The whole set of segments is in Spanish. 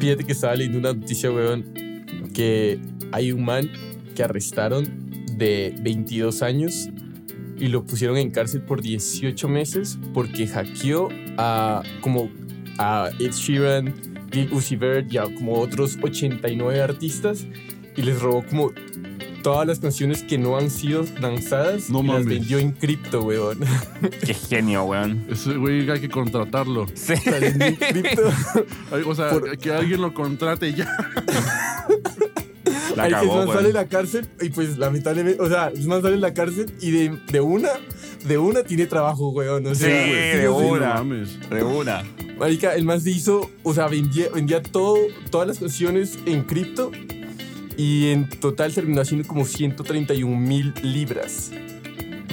Fíjate que estaba leyendo una noticia, weón, que hay un man que arrestaron de 22 años y lo pusieron en cárcel por 18 meses porque hackeó a como a Ed Sheeran, Lil Uzi Vert y a como otros 89 artistas y les robó como todas las canciones que no han sido lanzadas No y las vendió en cripto, weón. Qué genio, weón. Ese güey hay que contratarlo. Sí. En cripto. O sea, Por- que alguien lo contrate ya. La más weón. sale de la cárcel y pues lamentablemente, o sea, es más sale de la cárcel y de, de una, de una tiene trabajo, weón. O sea, Sí, güey, de sí, una. No mames. De una. Marica, el man se hizo, o sea, vendía, vendía todo, todas las canciones en cripto y en total terminó haciendo como 131 mil libras.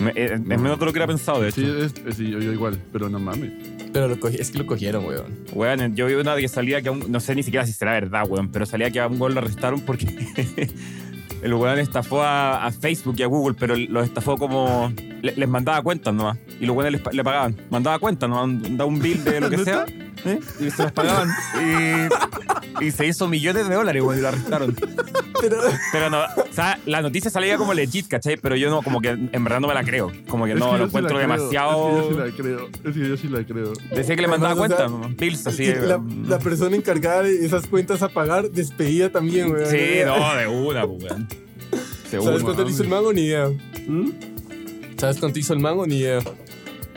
Me- eh, Es menos de lo que era pensado, de hecho. Sí, es, es- sí, yo, yo igual, pero no mames. Pero lo es que lo cogieron, weón. Weón, yo vi una que salía que a un- no sé ni siquiera si será verdad, weón, pero salía que a un weón lo arrestaron porque el weón estafó a, a Facebook y a Google, pero los estafó como. le- les mandaba cuentas nomás. Y los weones le pagaban. Mandaba cuentas, ¿no? Daba un bill de lo que sea. ¿eh? Y se los pagaban. Y, y se hizo millones de dólares, weón, y lo arrestaron. Pero, Pero no, o sea, la noticia salía como legit, ¿cachai? Pero yo no, como que en verdad no me la creo. Como que Es no, que lo sí encuentro creo, demasiado. Es que yo sí la creo. Es que yo sí la creo. Decía que le mandaba Además, o sea, cuentas, bills así. y la, la persona encargada de esas cuentas a pagar, despedida también, weón. Sí, no, de una, pues, weón. ¿Sabes cuánto hizo el mango? Ni idea. ¿Mm? ¿Sabes cuánto hizo el mango? Ni idea.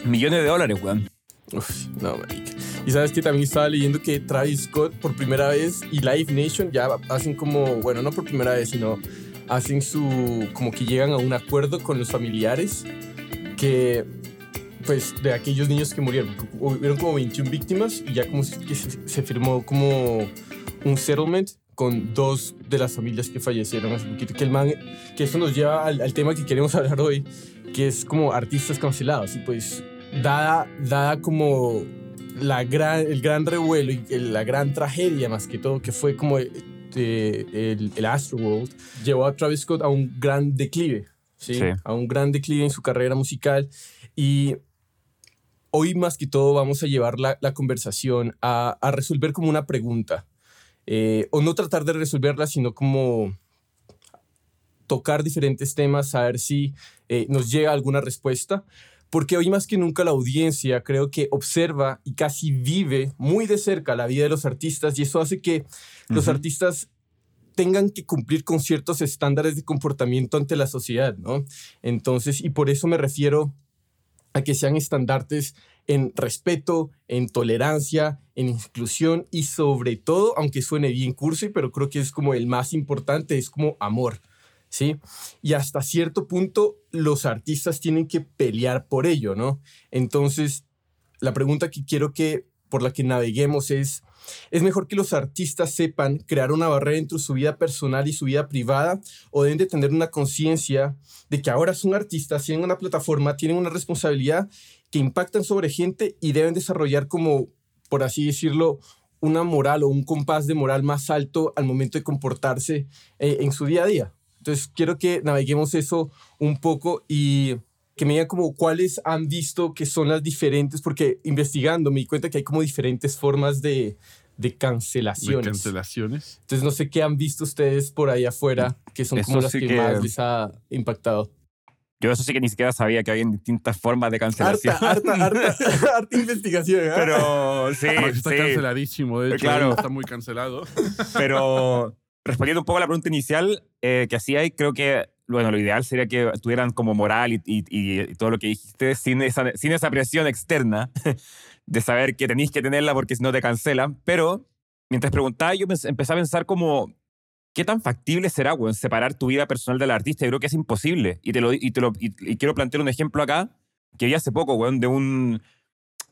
Millones de dólares, weón. Uf, no, marica. Y sabes que también estaba leyendo que Travis Scott por primera vez y Live Nation ya hacen como, bueno, no por primera vez, sino hacen su, como que llegan a un acuerdo con los familiares que, pues, de aquellos niños que murieron. Hubieron como 21 víctimas y ya como que se, se firmó como un settlement con dos de las familias que fallecieron hace poquito. Que, el man, que eso nos lleva al, al tema que queremos hablar hoy, que es como artistas cancelados. Y pues, dada, dada como la gran, el gran revuelo y la gran tragedia más que todo, que fue como eh, el, el Astroworld, llevó a Travis Scott a un gran declive, ¿sí? Sí. A un gran declive en su carrera musical. Y hoy más que todo vamos a llevar la, la conversación a, a resolver como una pregunta. Eh, o no tratar de resolverla, sino como tocar diferentes temas, saber si eh, nos llega alguna respuesta. Porque hoy más que nunca la audiencia creo que observa y casi vive muy de cerca la vida de los artistas y eso hace que los artistas tengan que cumplir con ciertos estándares de comportamiento ante la sociedad, ¿no? Entonces, y por eso me refiero a que sean estandartes en respeto, en tolerancia, en inclusión y sobre todo, aunque suene bien cursi, pero creo que es como el más importante, es como amor, ¿sí? Y hasta cierto punto los artistas tienen que pelear por ello, ¿no? Entonces, la pregunta que quiero que por la que naveguemos es ¿Es mejor que los artistas sepan crear una barrera entre su vida personal y su vida privada o deben de tener una conciencia de que ahora son artistas, tienen una plataforma, tienen una responsabilidad que impactan sobre gente y deben desarrollar como, por así decirlo, una moral o un compás de moral más alto al momento de comportarse eh, en su día a día? Entonces, quiero que naveguemos eso un poco y que me digan como cuáles han visto que son las diferentes, porque investigando me di cuenta que hay como diferentes formas de, de De cancelaciones. cancelaciones. Entonces no sé qué han visto ustedes por ahí afuera, que son como Eso las sí que, que- más les ha impactado. Yo eso sí que ni siquiera sabía que había distintas formas de cancelación. Harta, harta, harta, harta investigación. ¿eh? Pero sí, Max está sí. canceladísimo, de hecho. Claro. Está muy cancelado. Pero respondiendo un poco a la pregunta inicial eh, que hacía, y creo que, bueno, lo ideal sería que tuvieran como moral y, y- y- y todo lo que dijiste sin esa, sin esa presión externa de saber que tenéis que tenerla porque si no te cancelan. Pero mientras preguntaba, yo empecé a pensar como, ¿qué tan factible será, weón, separar tu vida personal del artista? Yo creo que es imposible. Y, te lo, y, te lo, y, y quiero plantear un ejemplo acá, que vi hace poco, weón, de un,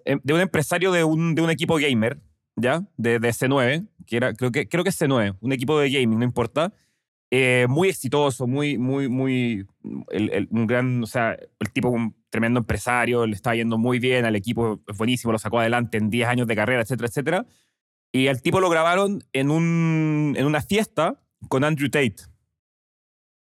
eh, de un empresario de un, de un equipo gamer, ¿ya? De, de C9, que era, creo que, creo que es C9, un equipo de gaming, no importa. Eh, muy exitoso, muy, muy, muy, el, el- un gran, o sea, el tipo un tremendo empresario, le está yendo muy bien, al equipo es buenísimo, lo sacó adelante en 10 años de carrera, etcétera, etcétera. Y al tipo lo grabaron en, un, en una fiesta con Andrew Tate.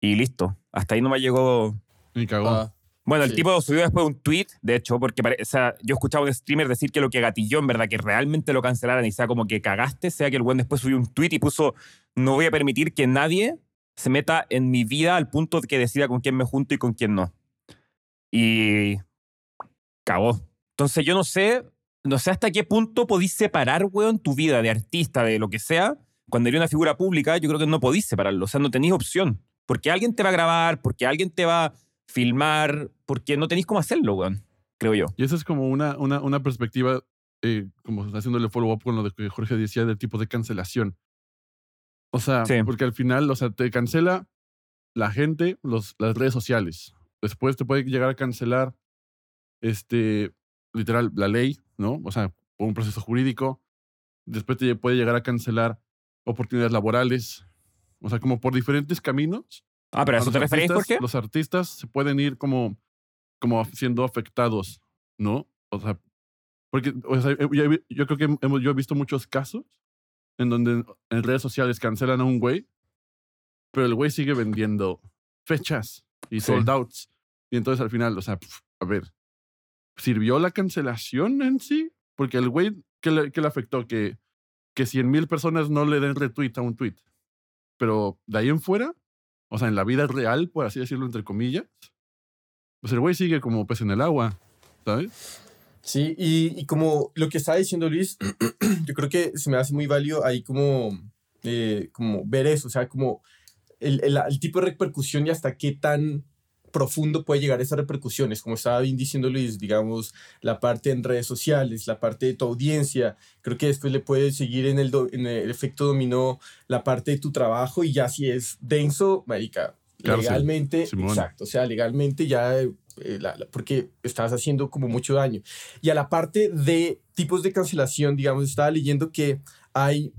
Y listo, hasta ahí no me llegó Y cagó. Ah, Bueno, el Sí. tipo subió después un tweet, de hecho, porque pare- o sea, yo escuchaba a un streamer decir que lo que gatilló, en verdad, que realmente lo cancelaran y sea como que cagaste, sea que el buen después subió un tweet y puso, no voy a permitir que nadie se meta en mi vida al punto de que decida con quién me junto y con quién no. Y cagó. Entonces yo no sé, no sé hasta qué punto podís separar, weón, tu vida de artista, de lo que sea. Cuando eres una figura pública, yo creo que no podís separarlo. O sea, no tenéis opción. Porque alguien te va a grabar, porque alguien te va a filmar, porque no tenéis cómo hacerlo, weón. Creo yo. Y esa es como una, una, una perspectiva, eh, como haciéndole follow-up con lo de que Jorge decía del tipo de cancelación. O sea, Sí. porque al final, o sea, te cancela la gente, los, las redes sociales. Después te puede llegar a cancelar, este, literal, la ley, ¿no? O sea, un proceso jurídico. Después te puede llegar a cancelar oportunidades laborales. O sea, como por diferentes caminos. Ah, pero a eso te referís, Jorge? Los artistas se pueden ir como, como siendo afectados, ¿no? O sea, porque o sea, yo, yo creo que hemos, yo he visto muchos casos en donde en redes sociales cancelan a un güey, pero el güey sigue vendiendo fechas y Sí. sold outs. Y entonces al final, o sea, pf, a ver, ¿sirvió la cancelación en sí? Porque el güey, ¿qué le, qué le afectó? Que, que 100 mil personas no le den retweet a un tweet. Pero de ahí en fuera, o sea, en la vida real, por así decirlo, entre comillas, pues el güey sigue como pez en el agua, ¿sabes? Sí, y, y como lo que estaba diciendo Luis, yo creo que se me hace muy válido ahí como, eh, como ver eso, o sea, como el, el, el tipo de repercusión y hasta qué tan profundo puede llegar esas repercusiones, como estaba bien diciendo Luis, digamos, la parte en redes sociales, la parte de tu audiencia, creo que después le puede seguir en el, do- en el efecto dominó la parte de tu trabajo y ya si es denso, marica, legalmente, exacto, o sea, legalmente ya, eh, la- la- porque estás haciendo como mucho daño. Y a la parte de tipos de cancelación, digamos, estaba leyendo que hay,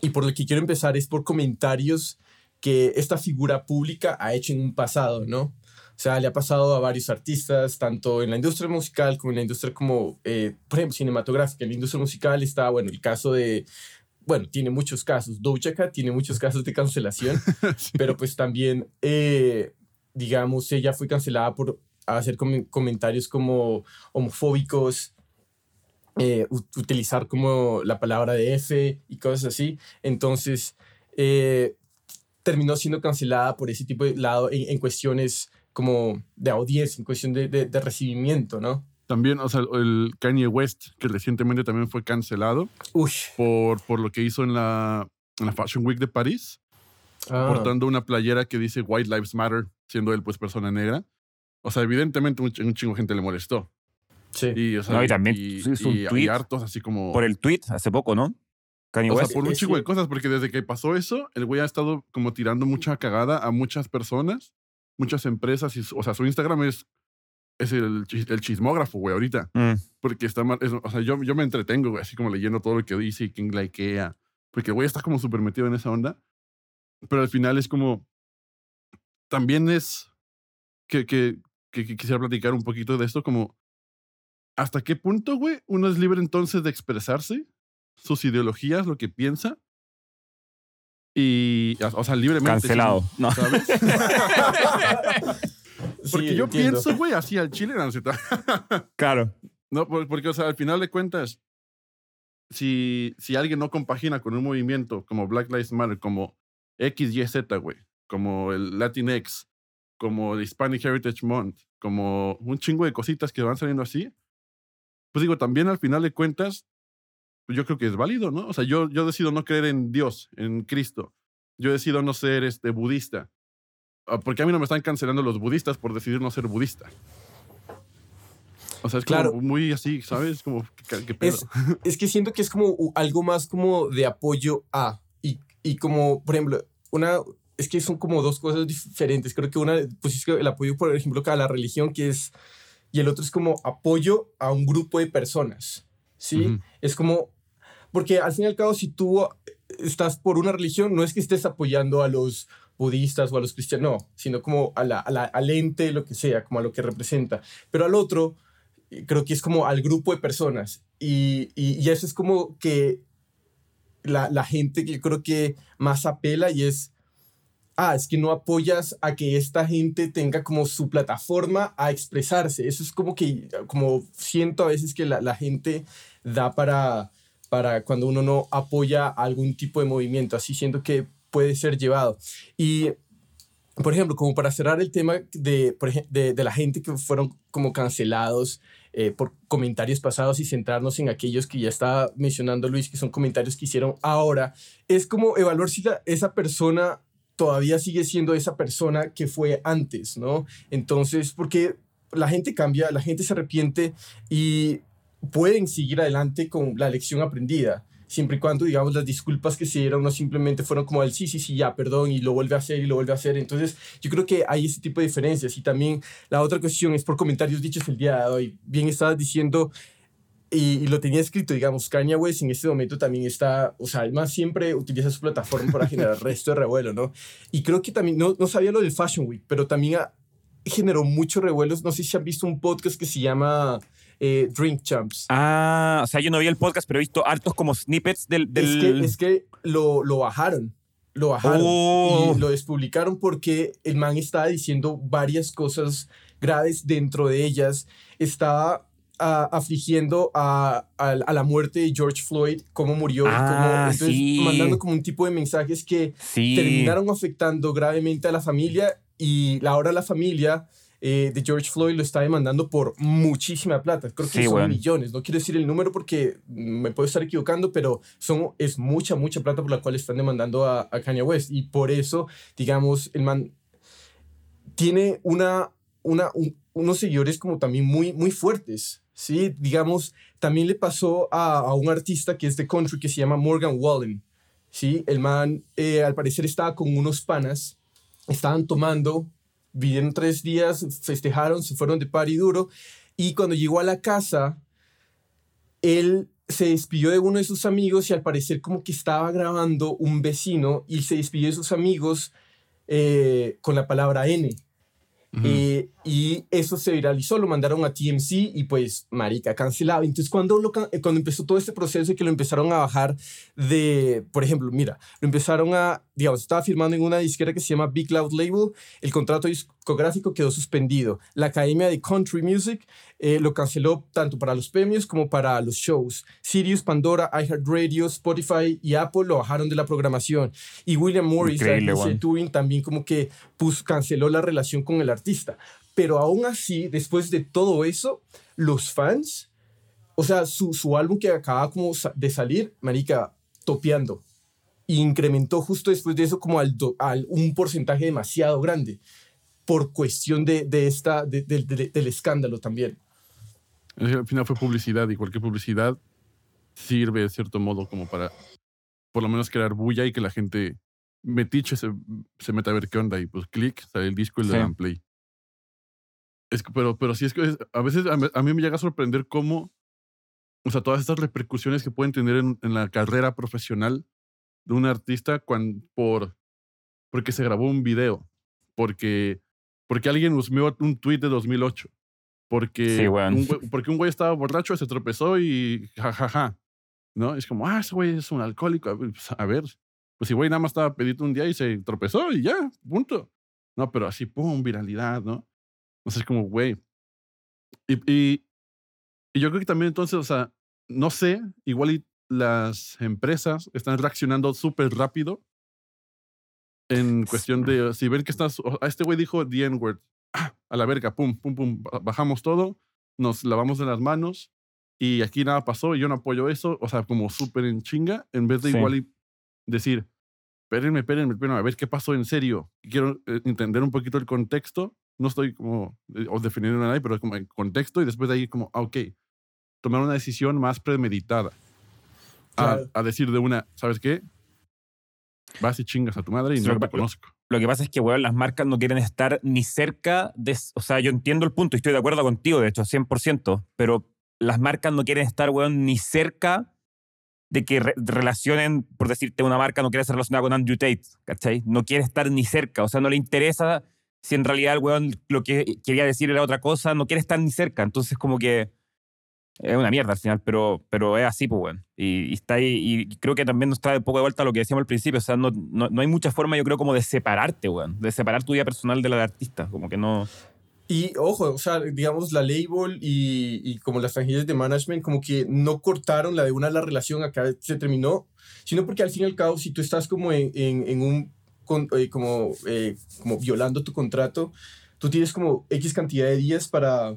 y por lo que quiero empezar es por comentarios que esta figura pública ha hecho en un pasado, ¿no? O sea, le ha pasado a varios artistas, tanto en la industria musical como en la industria como, eh, por ejemplo, cinematográfica. En la industria musical está, bueno, el caso de, bueno, tiene muchos casos. Doja Cat tiene muchos casos de cancelación, Sí. pero pues también, eh, digamos, ella fue cancelada por hacer com- comentarios como homofóbicos, eh, ut- utilizar como la palabra de F y cosas así. Entonces, eh, terminó siendo cancelada por ese tipo de lado en, en cuestiones como de audiencia, en cuestión de, de- de recibimiento, ¿no? También, o sea, el Kanye West, que recientemente también fue cancelado Uy. por, por lo que hizo en la, en la Fashion Week de París, Ah, portando una playera que dice White Lives Matter, siendo él pues persona negra. O sea, evidentemente un, ch- un chingo de gente le molestó. sí. Y, o sea, No, y también y, hizo un y- y tweet hartos así como... Por el tweet hace poco, ¿no? Kanye O sea, por un Es chingo de cosas, porque desde que pasó eso, el güey ha estado como tirando mucha cagada a muchas personas, muchas empresas, y, su- o sea, su Instagram es, es el, chis- el chismógrafo, güey, ahorita, Mm. porque está mal, es- o sea, yo, yo me entretengo, güey, así como leyendo todo lo que dice y quién likea, porque el güey está como súper metido en esa onda, pero al final es como, también es que, que, que- que quisiera platicar un poquito de esto, como, ¿hasta qué punto, güey, uno es libre entonces de expresarse? Sus ideologías, lo que piensa. Y, o sea, libremente. Cancelado. No. ¿Sabes? Sí, Porque yo entiendo. pienso, güey, así al chile, no, Claro. No, por- porque, o sea, al final de cuentas, si, si alguien no compagina con un movimiento como Black Lives Matter, como XYZ, güey, como el Latinx, como el Hispanic Heritage Month, como un chingo de cositas que van saliendo así, pues digo, también al final de cuentas, pues yo creo que es válido, ¿no? O sea, yo, yo decido no creer en Dios, en Cristo. Yo decido no ser este, budista. Ah, Porque a mí no me están cancelando los budistas por decidir no ser budista. O sea, es Claro. como muy así, ¿sabes? Como, ¿qué, qué pedo? Es, es que siento que es como algo más como de apoyo a. Y, y como, por ejemplo, una. Es que son como dos cosas diferentes. Creo que una, pues es que el apoyo, por ejemplo, a la religión, que es. Y el otro es como apoyo a un grupo de personas. ¿Sí? Ujú. Es como. Porque al fin y al cabo, si tú estás por una religión, no es que estés apoyando a los budistas o a los cristianos, no, sino como a la, a la- al ente, lo que sea, como a lo que representa. Pero al otro, eh, creo que es como al grupo de personas. Y, y, y eso es como que la, la gente que yo creo que más apela y es ah, es que no apoyas a que esta gente tenga como su plataforma a expresarse. Eso es como que, como siento a veces que la, la gente da para, para cuando uno no apoya algún tipo de movimiento. Así siento que puede ser llevado. Y, por ejemplo, como para cerrar el tema de, de, la gente que fueron como cancelados eh, por comentarios pasados y centrarnos en aquellos que ya está mencionando Luis, que son comentarios que hicieron ahora, es como evaluar si esa persona todavía sigue siendo esa persona que fue antes, ¿no? Entonces, porque la gente cambia, la gente se arrepiente y pueden seguir adelante con la lección aprendida, siempre y cuando, digamos, las disculpas que se dieron no simplemente fueron como el sí, sí, sí, ya, perdón, y lo vuelve a hacer y lo vuelve a hacer. Entonces, yo creo que hay ese tipo de diferencias. Y también la otra cuestión es por comentarios dichos el día de hoy. Bien estabas diciendo y, lo tenía escrito, digamos, Kanye West en este momento también está, o sea, además siempre utiliza su plataforma para generar resto de revuelo, ¿no? Y creo que también, no, no sabía lo del Fashion Week, pero también generó muchos revuelos. No sé si han visto un podcast que se llama eh, Drink Champs. Ah, o sea, yo no vi el podcast, pero he visto hartos como snippets del... del... Es que, es que lo, lo bajaron. Lo bajaron Oh. y lo despublicaron porque el man estaba diciendo varias cosas graves dentro de ellas. Estaba ah, afligiendo a, a, a la muerte de George Floyd, cómo murió, y cómo- Ah, entonces sí. mandando como un tipo de mensajes que Sí. terminaron afectando gravemente a la familia y ahora la familia eh, de George Floyd lo está demandando por muchísima plata. Creo que Sí, son millones. No quiero decir el número porque me puedo estar equivocando, pero son, es mucha, mucha plata por la cual están demandando a, a Kanye West. Y por eso, digamos, el man tiene una, una, un- unos seguidores como también muy, muy fuertes. Sí, digamos, también le pasó a, a un artista que es de country que se llama Morgan Wallen. Sí, el man eh, al parecer estaba con unos panas, estaban tomando, vivieron tres días, festejaron, se fueron de party duro y cuando llegó a la casa, él se despidió de uno de sus amigos y al parecer como que estaba grabando un vecino y se despidió de sus amigos eh, con la palabra N. Eh, y eso se viralizó, lo mandaron a TMC y pues, marica, cancelado. Entonces, cuando, lo, eh, cuando empezó todo este proceso y que lo empezaron a bajar de, por ejemplo, mira, lo empezaron a, digamos, estaba firmando en una disquera que se llama Big Loud Label, el contrato discográfico quedó suspendido. La Academia de Country Music eh, lo canceló tanto para los premios como para los shows. Sirius, Pandora, iHeartRadio, Spotify y Apple lo bajaron de la programación. Y William Morris, Increíble, también como que puso, canceló la relación con el artista. Pero aún así, después de todo eso, los fans, o sea, su, su álbum que acaba como de salir, marica, topeando. Incrementó justo después de eso como al, do- al un porcentaje demasiado grande por cuestión de, de esta, de- de- de- del escándalo también. Al final fue publicidad y cualquier publicidad sirve de cierto modo como para por lo menos crear bulla y que la gente metiche se, se meta a ver qué onda y pues clic, sale el disco y le Sí. dan play. Es que, pero, pero sí es que es- a veces a, mí me llega a sorprender cómo, o sea, todas estas repercusiones que pueden tener en, en la carrera profesional de un artista cuan- por, porque se grabó un video, porque, porque alguien husmeó un tweet de 2008, porque, Sí, weón. un, güey- porque un güey estaba borracho, se tropezó y jajaja, ¿no? Es como, ah, ese güey es un alcohólico, pues, a ver, pues si güey nada más estaba pedito un día y se tropezó y ya, punto. No, pero así, pum, viralidad, ¿no? Entonces es como, güey. Y, y, y yo creo que también entonces, o sea, no sé, igual y las empresas están reaccionando súper rápido en cuestión de, si ven que estás, o- a este güey dijo the N-word, ah, a la verga, pum, pum, pum, ba- bajamos todo, nos lavamos de las manos y aquí nada pasó y yo no apoyo eso, o sea, como súper en chinga, en vez de Sí. igual y decir, espérenme, espérenme, espérenme, a ver qué pasó en serio. Quiero eh, entender un poquito el contexto. No estoy como eh, o defendiendo a nadie, pero como el contexto y después de ahí como, ah, ok, tomar una decisión más premeditada. A, decir de una, ¿sabes qué? Vas y chingas a tu madre y Sí, no lo te conozco. Lo que pasa es que, weón, las marcas no quieren estar ni cerca de... O sea, yo entiendo el punto y estoy de acuerdo contigo, de hecho, 100%, pero las marcas no quieren estar, weón, ni cerca de que re- relacionen, por decirte, una marca no quiere ser relacionada con Andrew Tate, ¿cachai? No quiere estar ni cerca, o sea, no le interesa si en realidad el weón lo que quería decir era otra cosa, no quiere estar ni cerca. Entonces, como que es una mierda al final, pero, pero es así, pues, weón. Y, y está ahí, y creo que también nos trae un poco de vuelta a lo que decíamos al principio, o sea, no, no, no hay mucha forma, yo creo, como de separarte, weón, de separar tu vida personal de la de artista, como que no... Y ojo, o sea, digamos, la label y, y como las franquicias de management, como que no cortaron la de una la relación, acá se terminó, sino porque al fin y al cabo, si tú estás como en, en, en un, con, eh, como, eh, como violando tu contrato, tú tienes como X cantidad de días para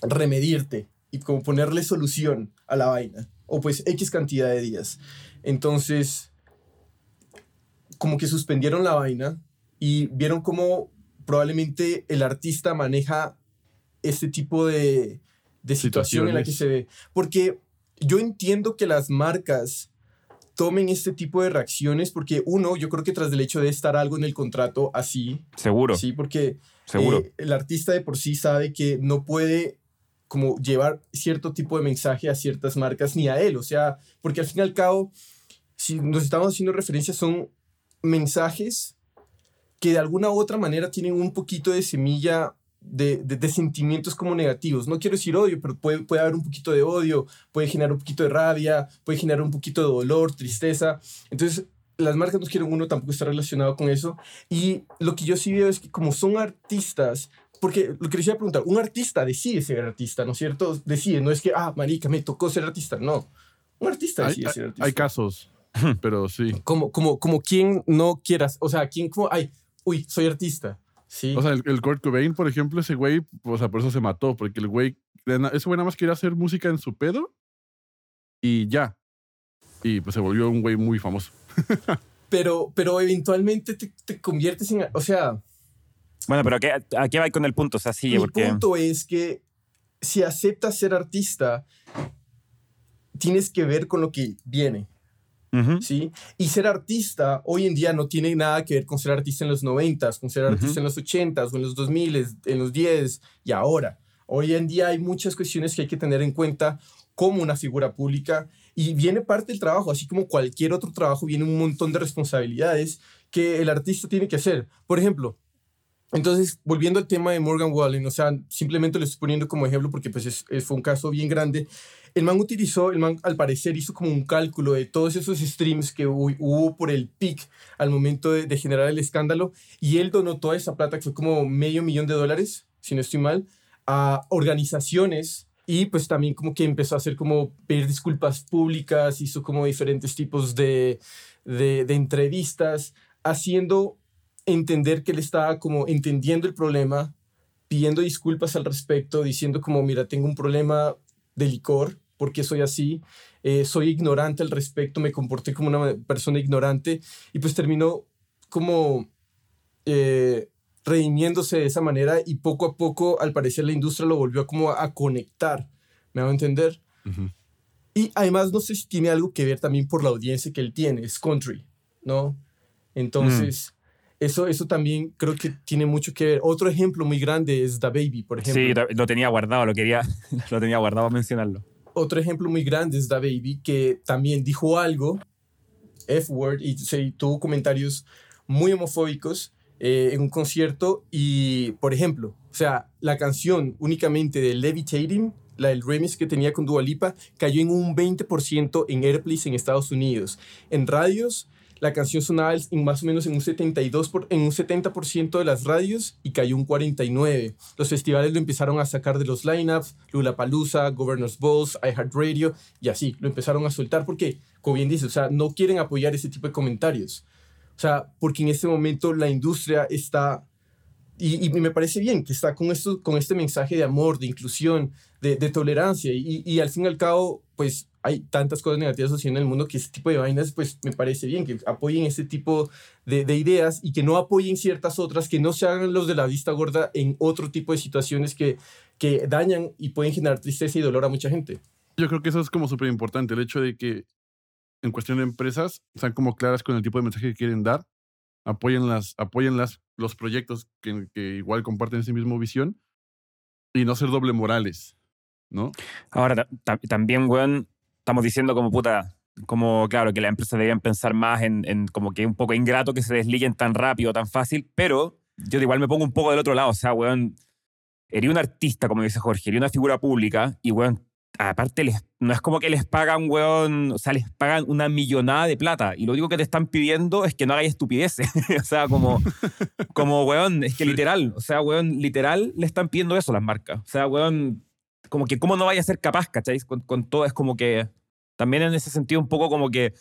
remedirte y como ponerle solución a la vaina, o pues X cantidad de días. Entonces, como que suspendieron la vaina y vieron cómo probablemente el artista maneja este tipo de, de situación en la que se ve. Porque yo entiendo que las marcas tomen este tipo de reacciones porque uno, yo creo que tras del hecho de estar algo en el contrato así, Seguro, sí, porque seguro. eh, el artista de por sí sabe que no puede como llevar cierto tipo de mensaje a ciertas marcas ni a él, o sea, porque al fin y al cabo, si nos estamos haciendo referencia, son mensajes que de alguna u otra manera tienen un poquito de semilla de, de, de sentimientos como negativos. No quiero decir odio, pero puede, puede haber un poquito de odio, puede generar un poquito de rabia, puede generar un poquito de dolor, tristeza. Entonces, las marcas no quieren uno tampoco estar relacionado con eso. Y lo que yo sí veo es que como son artistas, porque lo que les iba a preguntar, un artista decide ser artista, ¿no es cierto? Decide, no es que, ah, marica, me tocó ser artista, no. Un artista decide hay- ser artista. hay casos, pero sí. como, como, como quien no quieras, o sea, quien como, ay, uy, soy artista. Sí. O sea, el, el Kurt Cobain, por ejemplo, ese güey, o sea, por eso se mató, porque el güey, ese güey nada más quería hacer música en su pedo y ya. Y pues se volvió un güey muy famoso. pero, pero eventualmente te, te conviertes en, o sea, Bueno, pero ¿a qué, a qué va con el punto? O sea, sí, porque... punto es que si aceptas ser artista, tienes que ver con lo que viene. ¿Sí? Y ser artista hoy en día no tiene nada que ver con ser artista en los 90, con ser artista en los 80 o en los 2000, en los 10 y ahora. Hoy en día hay muchas cuestiones que hay que tener en cuenta como una figura pública y viene parte del trabajo, así como cualquier otro trabajo, viene un montón de responsabilidades que el artista tiene que hacer. Por ejemplo, entonces, volviendo al tema de Morgan Wallen, o sea, simplemente lo estoy poniendo como ejemplo porque pues es- es- fue un caso bien grande. El man utilizó, el man al parecer hizo como un cálculo de todos esos streams que hu- hubo por el pic al momento de, de generar el escándalo y él donó toda esa plata, que fue como medio millón de dólares, si no estoy mal, a organizaciones y pues también como que empezó a hacer como pedir disculpas públicas, hizo como diferentes tipos de, de, de entrevistas, haciendo entender que él estaba como entendiendo el problema, pidiendo disculpas al respecto, diciendo como, mira, tengo un problema de licor, porque soy así, eh, soy ignorante al respecto, me comporté como una persona ignorante y pues terminó como eh, redimiéndose de esa manera y poco a poco, al parecer, la industria lo volvió como a, a conectar, ¿me hago entender? Ujú. Y además no sé si tiene algo que ver también por la audiencia que él tiene, es country, ¿no? Entonces, eso, eso también creo que tiene mucho que ver. Otro ejemplo muy grande es Da Baby, por ejemplo. Sí, lo- tenía guardado, lo quería, lo tenía guardado mencionarlo. Otro ejemplo muy grande es Da Baby, que también dijo algo, F-word, y se, tuvo comentarios muy homofóbicos eh, en un concierto. Y, por ejemplo, o sea, la canción únicamente de Levitating, la del remix que tenía con Dua Lipa, cayó en un 20% en airplays en Estados Unidos. En radios, la canción sonaba más o menos en un 72 por- en un 70% de las radios y cayó un 49. Los festivales lo empezaron a sacar de los lineups, Lollapalooza, Governor's Balls, iHeartRadio y así lo empezaron a soltar porque, como bien dice, o sea, no quieren apoyar ese tipo de comentarios. O sea, porque en este momento la industria está y, y me parece bien que está con, esto, con este mensaje de amor, de inclusión, de, de tolerancia. Y, y al fin y al cabo, pues hay tantas cosas negativas sucediendo en el mundo que este tipo de vainas, pues me parece bien que apoyen este tipo de, de ideas y que no apoyen ciertas otras, que no se hagan los de la vista gorda en otro tipo de situaciones que, que dañan y pueden generar tristeza y dolor a mucha gente. Yo creo que eso es como súper importante, el hecho de que en cuestión de empresas sean como claras con el tipo de mensaje que quieren dar, apoyen, las, apoyen las, los proyectos que, igual comparten esa misma visión y no ser doble morales, ¿no? Ahora, ta- ta- también, weón, estamos diciendo como puta, como claro, que las empresas deberían pensar más en, como que un poco ingrato que se desliguen tan rápido, tan fácil, pero yo igual me pongo un poco del otro lado, o sea, weón, eres un artista, como dice Jorge, eres una figura pública y, weón, aparte les, no es como que les pagan, weón, o sea, les pagan una millonada de plata y lo único que te están pidiendo es que no hagas estupideces. o sea, como, como, weón, es que literal, o sea, weón, literal le están pidiendo eso a las marcas. O sea, weón, como que cómo no vaya a ser capaz, ¿cacháis? Con, con todo es como que, también en ese sentido un poco como que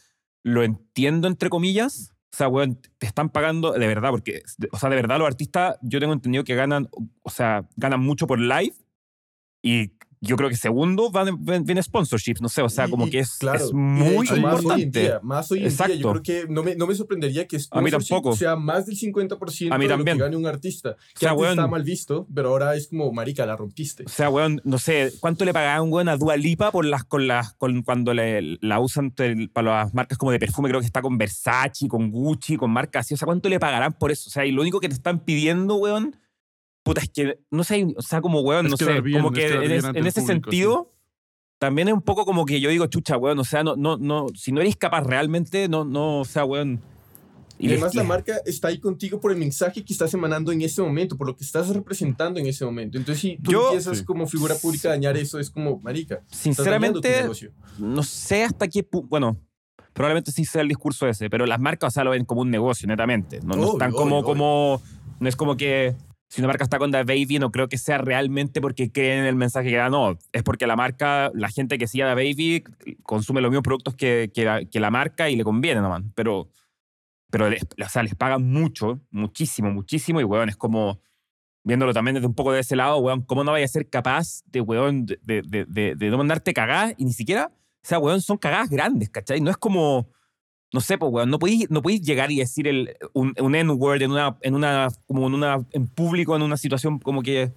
lo entiendo entre comillas. O sea, weón, te están pagando de verdad, porque, o sea, de verdad los artistas, yo tengo entendido que ganan, o sea, ganan mucho por live y yo creo que segundo viene sponsorships, no sé, o sea, como que es, es muy hecho, importante. Más hoy en día, más hoy en Exacto. día, yo creo que no me, no me sorprendería que a mí tampoco. sea más del 50% a mí de lo que gane un artista. Que o sea, antes weón, estaba mal visto, pero ahora es como, marica, la rompiste. O sea, weón, no sé, ¿cuánto le pagaban, weón, a Dua Lipa por las, con las, con, cuando le, la usan para las marcas como de perfume? Creo que está con Versace, con Gucci, con marcas así. O sea, ¿cuánto le pagarán por eso? O sea, y lo único que te están pidiendo, weón, puta, es que, no sé, o sea, como, weón, Es no sé, bien, como es que en, es- en ese público, sentido, también es un poco como que yo digo, chucha, weón, o sea, no, no, no, si no eres capaz realmente, no, no, o sea, weón. Y además la marca está ahí contigo por el mensaje que estás emanando en ese momento, por lo que estás representando en ese momento. Entonces, si tú Yo- empiezas Sí. como figura pública a dañar eso, es como, marica, Sinceramente, no sé hasta qué pu- bueno, probablemente sí sea el discurso ese, pero las marcas, o sea, lo ven como un negocio, netamente. No, no están como, obvio, como, no es como que si una marca está con The Baby, no creo que sea realmente porque creen en el mensaje que da, no, es porque la marca, la gente que sigue a The Baby consume los mismos productos que, que, la, marca y le conviene nomás, pero, pero les, o sea, les pagan mucho, muchísimo, muchísimo, y weón, es como, viéndolo también desde un poco de ese lado, weón, ¿cómo no vaya a ser capaz de, weón, de, de, de, de- de no mandarte cagadas y ni siquiera, o sea, weón, son cagadas grandes, ¿cachai? No es como, no sé, pues, weón, no podéis, no llegar y decir el, un, un N-word en una, en una, como en una, en público, en una situación como que,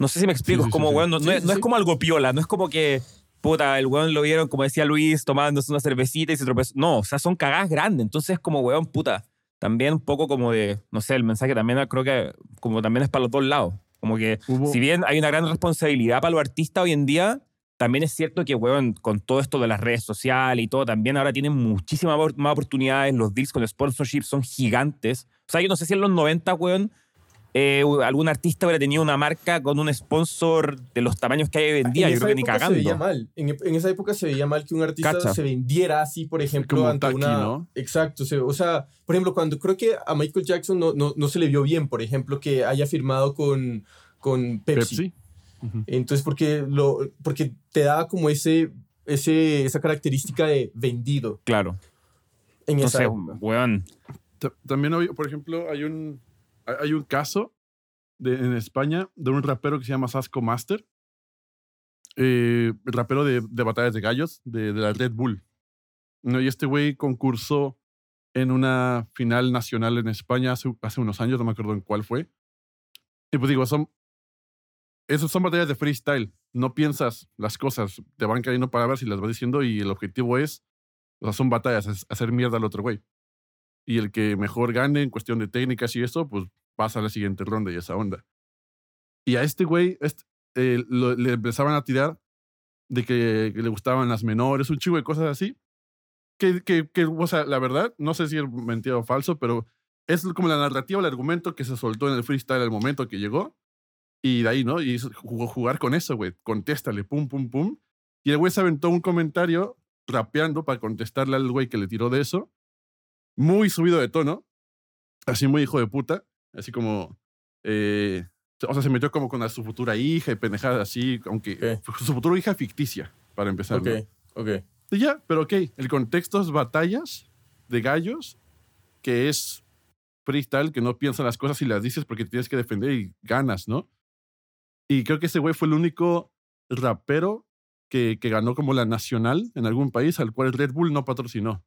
no sé si me explico, Sí, es como, sí, weón, no, Sí, no es, no es como algo piola, no es como que, puta, el weón lo vieron, como decía Luis, tomándose una cervecita y se tropezó. No, o sea, son cagadas grandes, entonces es como, weón, puta, también un poco como de, no sé, el mensaje también creo que como también es para los dos lados. Como que Hubo- si bien hay una gran responsabilidad para los artistas hoy en día, también es cierto que, weón, con todo esto de las redes sociales y todo, también ahora tienen muchísimas más oportunidades. Los deals con sponsorship son gigantes. O sea, yo no sé si en los 90, weón, eh, algún artista hubiera tenido una marca con un sponsor de los tamaños que hay hoy en día. en Yo esa creo que ni época se veía cagando. mal. En, en esa época se veía mal que un artista Cacha. se vendiera así, por ejemplo, Como ante Taki, una. ¿no? Exacto. se- o sea, por ejemplo, cuando creo que a Michael Jackson no, no, no se le vio bien, por ejemplo, que haya firmado con, con Pepsi. Pepsi. Ujú. Entonces, porque, lo, porque te daba como ese, ese, esa característica de vendido Claro. en esa Entonces, época. weón, Ta- También, hay- por ejemplo, hay un, hay- hay un caso de, en España de un rapero que se llama Sasco Master. Eh, rapero de, de batallas de gallos de, de la Red Bull. ¿no? Y este güey concursó en una final nacional en España hace, hace unos años, no me acuerdo en cuál fue. Y pues digo, son, esos son batallas de freestyle. No piensas las cosas, te van cayendo palabras y las vas diciendo y el objetivo es, son batallas, hacer mierda al otro güey y el que mejor gane en cuestión de técnicas y eso, pues pasa a la siguiente ronda y esa onda. Y a este güey este, eh, lo- le empezaban a tirar de que, que le gustaban las menores, un chivo de cosas así. Que, que, que, o sea, la verdad, no sé si es mentira o falso, pero es como la narrativa, el argumento que se soltó en el freestyle al momento que llegó. Y de ahí, ¿no? Y jugó- jugar con eso, güey. Contéstale, pum, pum, pum. Y el güey se aventó un comentario rapeando para contestarle al güey que le tiró de eso muy subido de tono, así muy hijo de puta, así como, eh, o sea, se metió como con a su futura hija y pendejadas así, aunque Ok. su futura hija ficticia, para empezar. Ok, ¿no? ok. Y ya, pero ok, el contexto es batallas de gallos, que es freestyle, que no piensan las cosas y las dices porque tienes que defender y ganas, ¿no? Y creo que ese güey fue el único rapero que, que ganó como la nacional en algún país al cual Red Bull no patrocinó.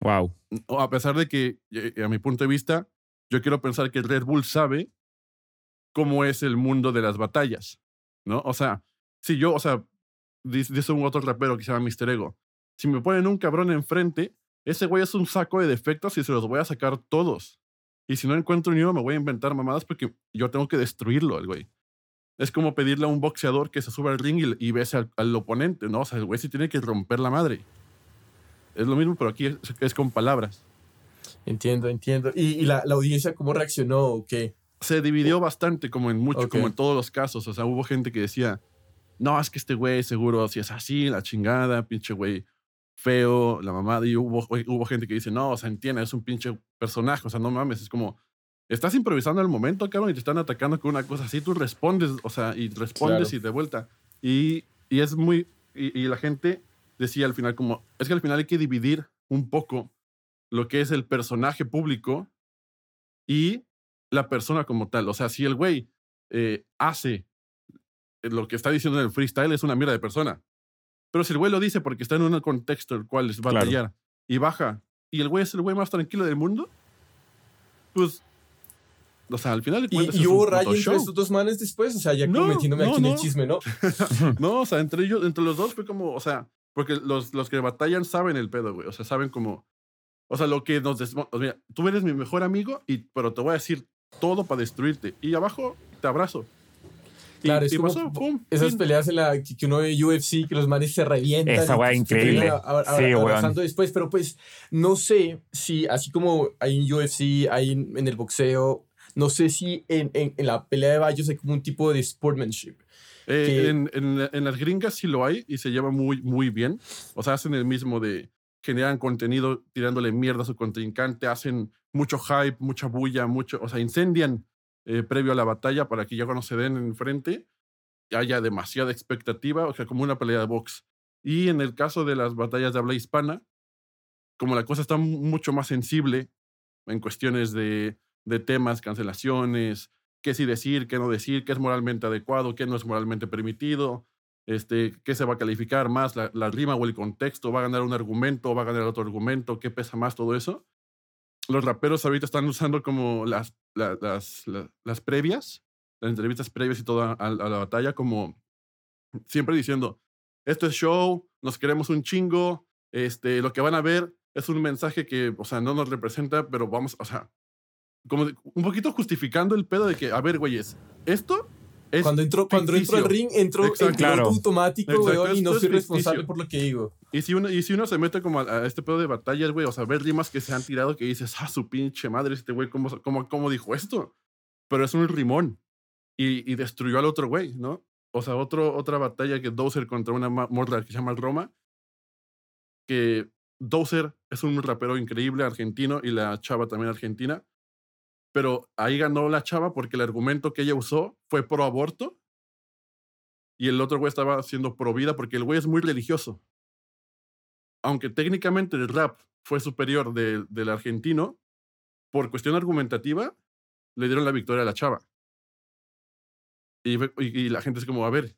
wow. o a pesar de que, eh, a mi punto de vista, yo quiero pensar que Red Bull sabe cómo es el mundo de las batallas, ¿no? O sea, si yo, o sea, dice, dice un otro rapero que se llama Mr. Ego, si me ponen un cabrón enfrente, ese güey es un saco de defectos y se los voy a sacar todos. Y si no encuentro uno, me voy a inventar mamadas porque yo tengo que destruirlo al güey. Es como pedirle a un boxeador que se suba al ring y, y bese al, al oponente, ¿no? O sea, el güey sí tiene que romper la madre. Es lo mismo, pero aquí es, es con palabras. Entiendo, entiendo. ¿Y, y la, la audiencia cómo reaccionó o qué? Se dividió bastante, como en mucho, Ok. como en todos los casos. O sea, hubo gente que decía, no, es que este güey seguro si es así, la chingada, pinche güey feo, la mamada. Y hubo, hubo gente que dice, no, o sea, entiende, es un pinche personaje, o sea, no mames, es como, estás improvisando al momento, cabrón, y te están atacando con una cosa así, tú respondes, o sea, y respondes Claro. y de vuelta. Y, y es muy, y, y la gente decía al final como, es que al final hay que dividir un poco lo que es el personaje público y la persona como tal. O sea, si el güey eh, hace lo que está diciendo en el freestyle, es una mierda de persona. Pero si el güey lo dice porque está en un contexto el cual es Claro. batallar y baja, y el güey es el güey más tranquilo del mundo, pues, o sea, al final de cuentas. Y, y hubo puto entre estos dos manes después, o sea, ya como No, metiéndome no, aquí en el no. chisme, ¿no? No, o sea, entre ellos, entre los dos fue como, o sea, porque los, los que batallan saben el pedo, güey. O sea, saben como, o sea, lo que nos des- o sea, mira, tú eres mi mejor amigo, y, pero te voy a decir todo para destruirte. Y abajo te abrazo. Y, Claro, es y como pasó, pum, Esas peleas en la que, uno ve UFC, que los manes se revientan. Esa weá increíble. terminan a- a- Sí, abrazando después, pero pues no sé si, así como hay en UFC, hay en, en el boxeo, no sé si en, en, en la pelea de vallos hay como un tipo de sportsmanship. Eh, que- en, en, en las gringas sí lo hay y se lleva muy, muy bien. O sea, hacen el mismo de generan contenido tirándole mierda a su contrincante, hacen mucho hype, mucha bulla, mucho, o sea, incendian eh, previo a la batalla para que ya cuando se den enfrente haya demasiada expectativa, o sea, como una pelea de box. Y en el caso de las batallas de habla hispana, como la cosa está mu- mucho más sensible en cuestiones de, de temas, cancelaciones, qué sí decir, qué no decir, qué es moralmente adecuado, qué no es moralmente permitido, este, qué se va a calificar más, la, la rima o el contexto, va a ganar un argumento, va a ganar otro argumento, qué pesa más, todo eso. Los raperos ahorita están usando como las, la- las, la- las previas, las entrevistas previas y todo a, a la batalla, como siempre diciendo, esto es show, nos queremos un chingo, este, lo que van a ver es un mensaje que, o sea, no nos representa, pero vamos, o sea, como de- un poquito justificando el pedo de que, a ver, güeyes, esto es Cuando entro, cuando entro al ring, entro en Exacto. piloto Claro. automático, Exacto, weón, y no soy responsable por lo que digo. Y si uno, y si uno se mete como a, a este pedo de batallas, güey, o sea, ver rimas que se han tirado que dices, ah, su pinche madre, este güey, ¿cómo, cómo, cómo dijo esto? Pero es un rimón. Y, y destruyó al otro güey, ¿no? O sea, otro, otra batalla que Dozer contra una morra que se llama Roma, que Dozer es un rapero increíble argentino y la chava también argentina, pero ahí ganó la chava porque el argumento que ella usó fue pro aborto y el otro güey estaba haciendo pro vida porque el güey es muy religioso. Aunque técnicamente el rap fue superior de- del argentino, por cuestión argumentativa, le dieron la victoria a la chava. Y, y- y la gente es como, a ver,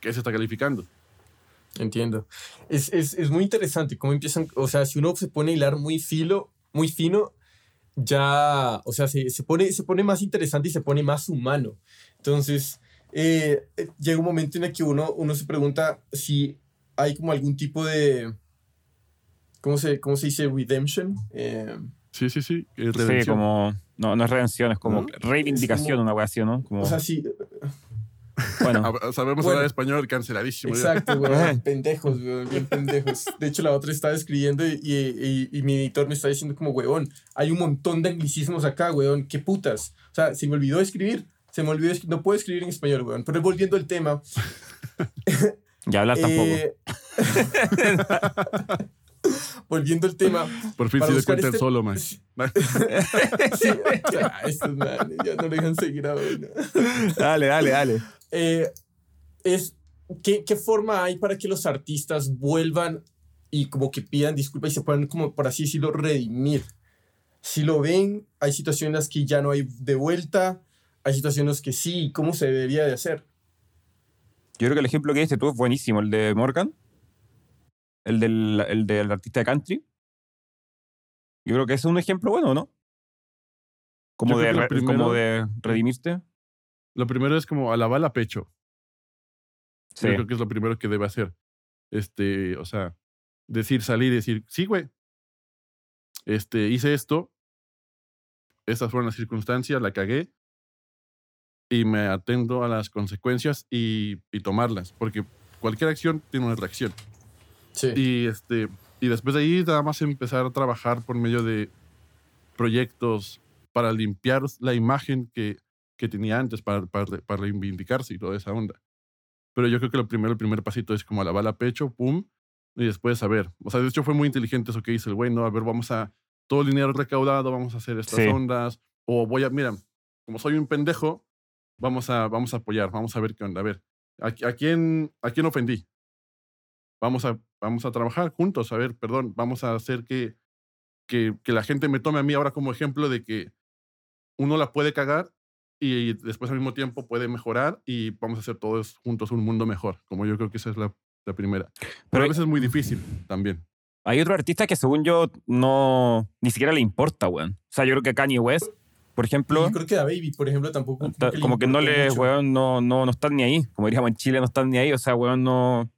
¿qué se está calificando? Entiendo. Es, es, es muy interesante cómo empiezan, o sea, si uno se pone a hilar muy filo, muy fino, ya, o sea, se, se pone, se pone más interesante y se pone más humano. Entonces, eh, eh, llega un momento en el que uno, uno se pregunta si hay como algún tipo de, ¿cómo se, cómo se dice? Redemption. Eh, Sí, sí, sí. eh, Sí, redención. como. No, no es redención, es como ¿No? reivindicación, Es como- una wea así, ¿no? Como, o sea, sí, bueno, Ah, Sabemos Bueno. hablar español canceladísimo. Exacto, güey. pendejos, güey. Bien pendejos. De hecho, la otra estaba escribiendo y, y, y mi editor me está diciendo como, weón, hay un montón de anglicismos acá, weón. ¿Qué putas? O sea, se me olvidó escribir. Se me olvidó, escri- no puedo escribir en español, weón. Pero volviendo al tema. ya hablar tampoco. volviendo al tema. Por fin se dio cuenta el este- solo, man. Sí, ah, estos manes ya no dejan seguir a uno. Dale, dale, dale. Eh, es, ¿qué, ¿Qué forma hay para que los artistas vuelvan y como que pidan disculpas y se puedan, como por así decirlo, redimir? Si lo ven, hay situaciones en las que ya no hay de vuelta, hay situaciones que sí, ¿cómo se debería de hacer? Yo creo que el ejemplo que diste tú es buenísimo, el de Morgan, el del, el del artista de country. Yo creo que ese es un ejemplo bueno, ¿no? Como, de, re- primero- como de redimirte. Lo primero es como alabar a pecho. Sí. Yo creo que es lo primero que debe hacer. Este, o sea, decir, salir y decir, sí, güey. Este, hice esto. Estas fueron las circunstancias, la cagué. Y me atendo a las consecuencias y, y tomarlas. Porque cualquier acción tiene una reacción. Sí. Y, este, y después de ahí, nada más empezar a trabajar por medio de proyectos para limpiar la imagen que, que tenía antes, para, para, para reivindicarse y toda esa onda. pero yo creo que lo primero, el primer pasito es como a la bala pecho, pum, y después a ver. O sea, de hecho fue muy inteligente eso que dice el güey, ¿no? A ver, vamos a todo el dinero recaudado, vamos a hacer estas Sí. ondas, o voy a, mira, como soy un pendejo, vamos a, vamos a apoyar, vamos a ver qué onda. A ver, ¿a, a quién, ¿a quién ofendí? Vamos a, vamos a trabajar juntos, a ver, perdón, vamos a hacer que, que, que la gente me tome a mí ahora como ejemplo de que uno la puede cagar y después al mismo tiempo puede mejorar y vamos a hacer todos juntos un mundo mejor, como yo creo que esa es la, la primera. Pero, Pero- a veces es muy difícil también. Hay otro artista que según yo no ni siquiera le importa, weón. O sea, yo creo que Kanye West, por ejemplo, Yo creo que a Baby, por ejemplo, tampoco. ta- como que no le, mucho. weón, no, no, no están ni ahí. Como diríamos en Chile, no están ni ahí. O sea, weón, no.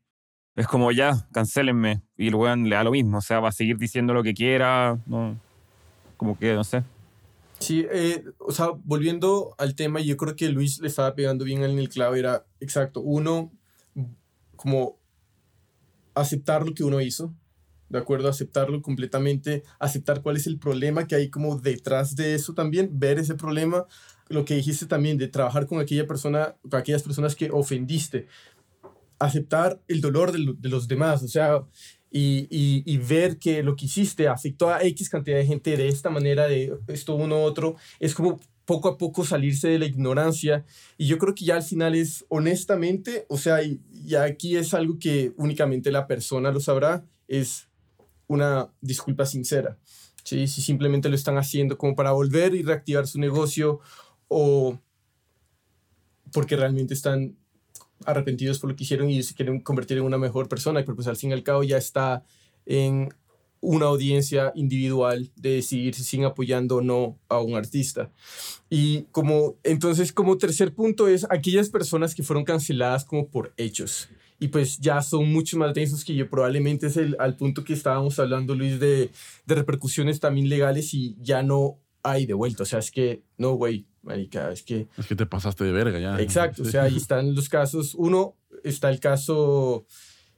Es como ya, cancélenme. Y el weón le da lo mismo. O sea, va a seguir diciendo lo que quiera. No. Como que, no sé. Sí, eh, o sea, volviendo al tema, yo creo que Luis le estaba pegando bien en el clavo, era exacto, uno, como aceptar lo que uno hizo, ¿de acuerdo? Aceptarlo completamente, aceptar cuál es el problema que hay como detrás de eso también, ver ese problema, lo que dijiste también de trabajar con aquella persona, con aquellas personas que ofendiste, aceptar el dolor de, lo- de los demás, o sea, y, y, y ver que lo que hiciste afectó a X cantidad de gente de esta manera, de esto, uno, otro, es como poco a poco salirse de la ignorancia. Y yo creo que ya al final es honestamente, o sea, y, y aquí es algo que únicamente la persona lo sabrá, es una disculpa sincera. ¿sí? Si simplemente lo están haciendo como para volver y reactivar su negocio o porque realmente están arrepentidos por lo que hicieron y se quieren convertir en una mejor persona, pero pues al fin y al cabo ya está en una audiencia individual de decidir si siguen apoyando o no a un artista. Y como, entonces, como tercer punto es aquellas personas que fueron canceladas como por hechos. Y pues ya son mucho más densos que yo. Probablemente es el, al punto que estábamos hablando, Luis, de, de repercusiones también legales y ya no hay de vuelta. O sea, es que, no, güey, marica, es que Es que te pasaste de verga ya. Exacto, o Sí. sea, ahí están los casos. Uno, está el caso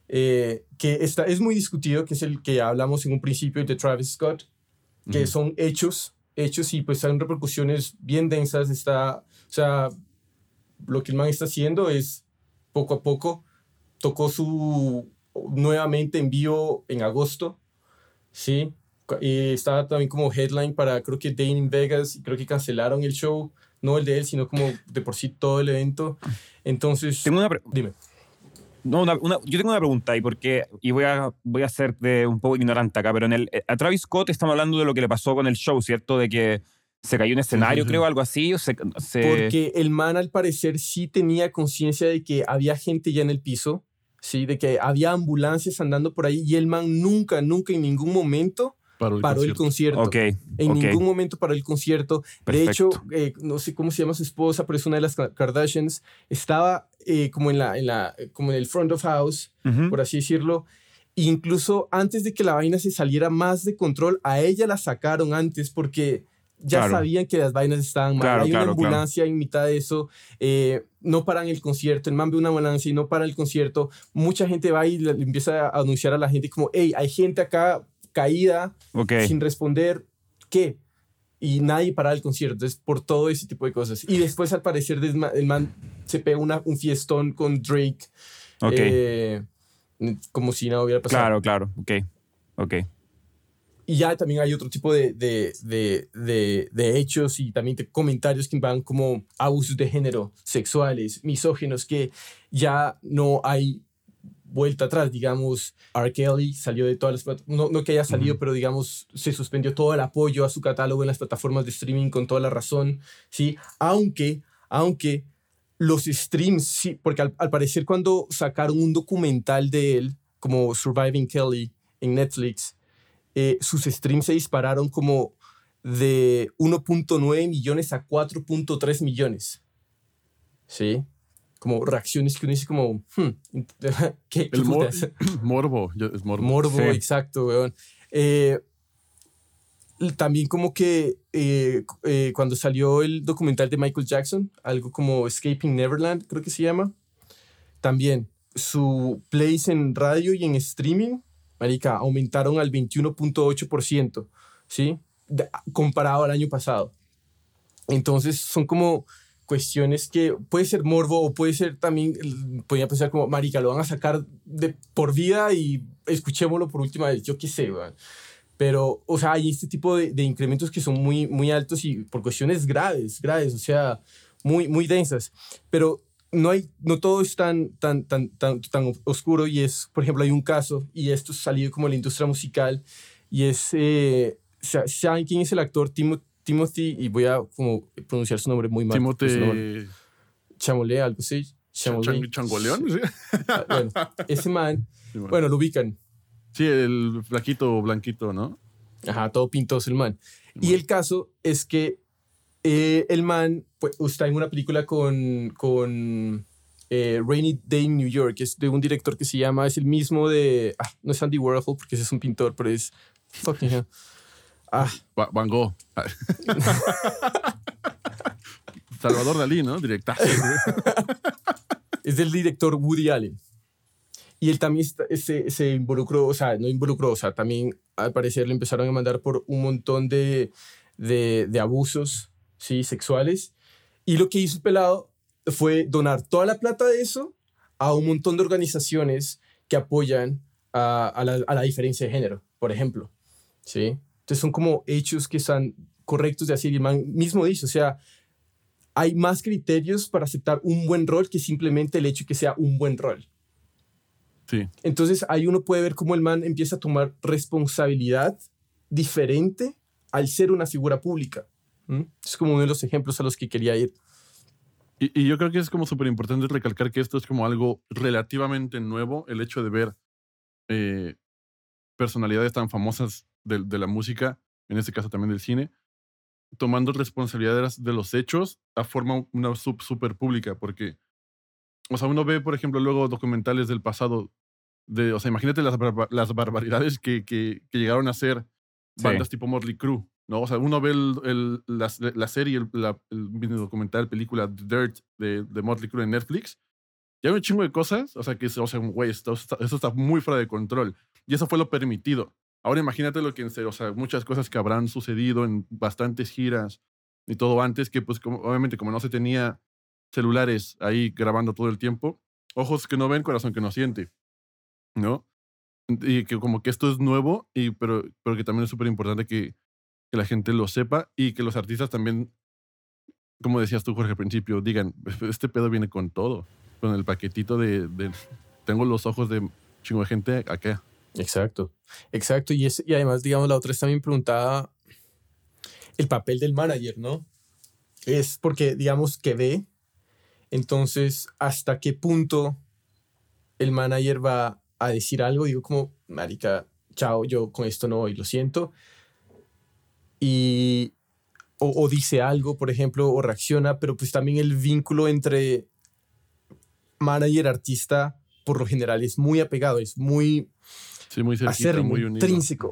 eh, que está, es muy discutido, que es el que hablamos en un principio de Travis Scott, que Ujú. son hechos, hechos y pues son repercusiones bien densas. Está, o sea, lo que el man está haciendo es poco a poco, tocó su nuevamente en vivo en agosto, ¿sí? Y estaba también como headline para, creo que Dane in Vegas, y creo que cancelaron el show, no el de él, sino como de por sí todo el evento. Entonces, Tengo una, dime. no, una- una- yo tengo una pregunta y porque y voy a voy a ser de un poco ignorante acá, pero en el a Travis Scott estamos hablando de lo que le pasó con el show, ¿cierto? De que se cayó un escenario, creo, algo así, o se, se- Porque el man al parecer sí tenía conciencia de que había gente ya en el piso, ¿sí? De que había ambulancias andando por ahí y el man nunca, nunca en ningún momento Paró el paró el concierto. concierto. Ok, En ok. ningún momento paró el concierto. Perfecto. De hecho, eh, no sé cómo se llama su esposa, pero es una de las Ka- Kardashians. Estaba eh, como, en la, en la, como en el front of house, Ujú. por así decirlo. Incluso antes de que la vaina se saliera más de control, a ella la sacaron antes porque ya Claro. sabían que las vainas estaban mal. Claro, Hay claro, una ambulancia en mitad de eso. eh, no paran el concierto. El man ve una ambulancia y no para el concierto. Mucha gente va y le empieza a anunciar a la gente como, hey, hay gente acá caída Ok. sin responder qué. Y nadie para el concierto. Entonces, por todo ese tipo de cosas. Y después, al parecer, el man se pega una, un fiestón con Drake. Ok. eh, como si nada hubiera pasado. claro, claro. Ok. Ok. Y ya también hay otro tipo de, de, de, de, hechos y también comentarios que van como abusos de género, sexuales, misógenos, que ya no hay vuelta atrás. Digamos, R. Kelly salió de todas las no, no que haya salido, Ujú. pero digamos, se suspendió todo el apoyo a su catálogo en las plataformas de streaming con toda la razón, ¿sí? Aunque, aunque los streams, sí, porque al, al parecer cuando sacaron un documental de él, como Surviving Kelly en Netflix, eh, sus streams se dispararon como de 1.9 millones a 4.3 millones. ¿Sí? Como reacciones que uno dice como, hmm, ¿qué, qué El mor- putas? morbo. Es morbo. Morbo, Sí. exacto, weón. Eh, también como que eh, eh, cuando salió el documental de Michael Jackson, algo como Escaping Neverland, creo que se llama, también su plays en radio y en streaming, marica, aumentaron al 21.8%, ¿sí? De- comparado al año pasado. Entonces son como cuestiones que puede ser morbo o puede ser también, podría pensar como, marica, lo van a sacar de por vida y escuchémoslo por última vez, yo qué sé. Pero, o sea, hay este tipo de, de, incrementos que son muy, muy altos y por cuestiones graves, graves, o sea, muy, muy densas. Pero no, hay, no todo es tan, tan, tan, tan, tan oscuro y es, por ejemplo, hay un caso, y esto ha salido como la industria musical, y es, eh, ¿saben quién es el actor Timothy? Timothy, y voy a como pronunciar su nombre muy mal. Timothy. Chamolé, algo así. Chamolé. ¿Changoleón? Sí. Ah, bueno, ese man, bueno. lo ubican. Sí, el flaquito blanquito, ¿no? Ajá, todo pintoso el man. Y el caso es que eh, el man pues, está en una película con, con eh, Rainy Day in New York, es de un director que se llama, es el mismo de, ah, no es Andy Warhol porque ese es un pintor, pero es fucking hell. Ah. Van Gogh. Salvador Dalí, ¿no? Directa. es del director Woody Allen. Y él también se, se, involucró, o sea, no involucró, o sea, también al parecer le empezaron a mandar por un montón de, de, de abusos, ¿sí? Sexuales. Y lo que hizo el pelado fue donar toda la plata de eso a un montón de organizaciones que apoyan a, a, la, a la diferencia de género, por ejemplo, ¿sí? Entonces son como hechos que están correctos de hacer. Y el man mismo dice, o sea, hay más criterios para aceptar un buen rol que simplemente el hecho de que sea un buen rol. Sí. Entonces ahí uno puede ver cómo el man empieza a tomar responsabilidad diferente al ser una figura pública. Es como uno de los ejemplos a los que quería ir. Y, y yo creo que es como súper importante recalcar que esto es como algo relativamente nuevo, el hecho de ver eh, personalidades tan famosas de, de, la música, en este caso también del cine, tomando responsabilidades de los hechos a forma una sub, super pública, porque, o sea, uno ve, por ejemplo, luego documentales del pasado, de, o sea, imagínate las, las barbaridades que, que, que, llegaron a ser bandas sí. tipo Motley Crue, ¿no? O sea, uno ve el, el, la, la, serie, el, la, el documental, película Dirt de, de Motley Crue en Netflix, y hay un chingo de cosas, o sea, que, o sea, güey, esto, eso está muy fuera de control. Y eso fue lo permitido. Ahora imagínate lo que, o sea, muchas cosas que habrán sucedido en bastantes giras y todo antes, que pues como, obviamente como no se tenía celulares ahí grabando todo el tiempo, ojos que no ven, corazón que no siente, ¿no? Y que como que esto es nuevo, y, pero, pero que también es súper importante que, que la gente lo sepa y que los artistas también, como decías tú, Jorge, al principio, digan, este pedo viene con todo, con el paquetito de, de tengo los ojos de chingo de gente acá. Exacto, exacto. Y, es, y además, digamos, la otra vez también preguntaba el papel del manager, ¿no? Es porque, digamos, que ve, entonces, ¿hasta qué punto el manager va a decir algo? Digo, como, marica, chao, yo con esto no voy, lo siento. Y, o, o dice algo, por ejemplo, o reacciona, pero pues también el vínculo entre manager-artista, por lo general, es muy apegado, es muy Sí, muy cerquita, acérrimo, muy unido. intrínseco.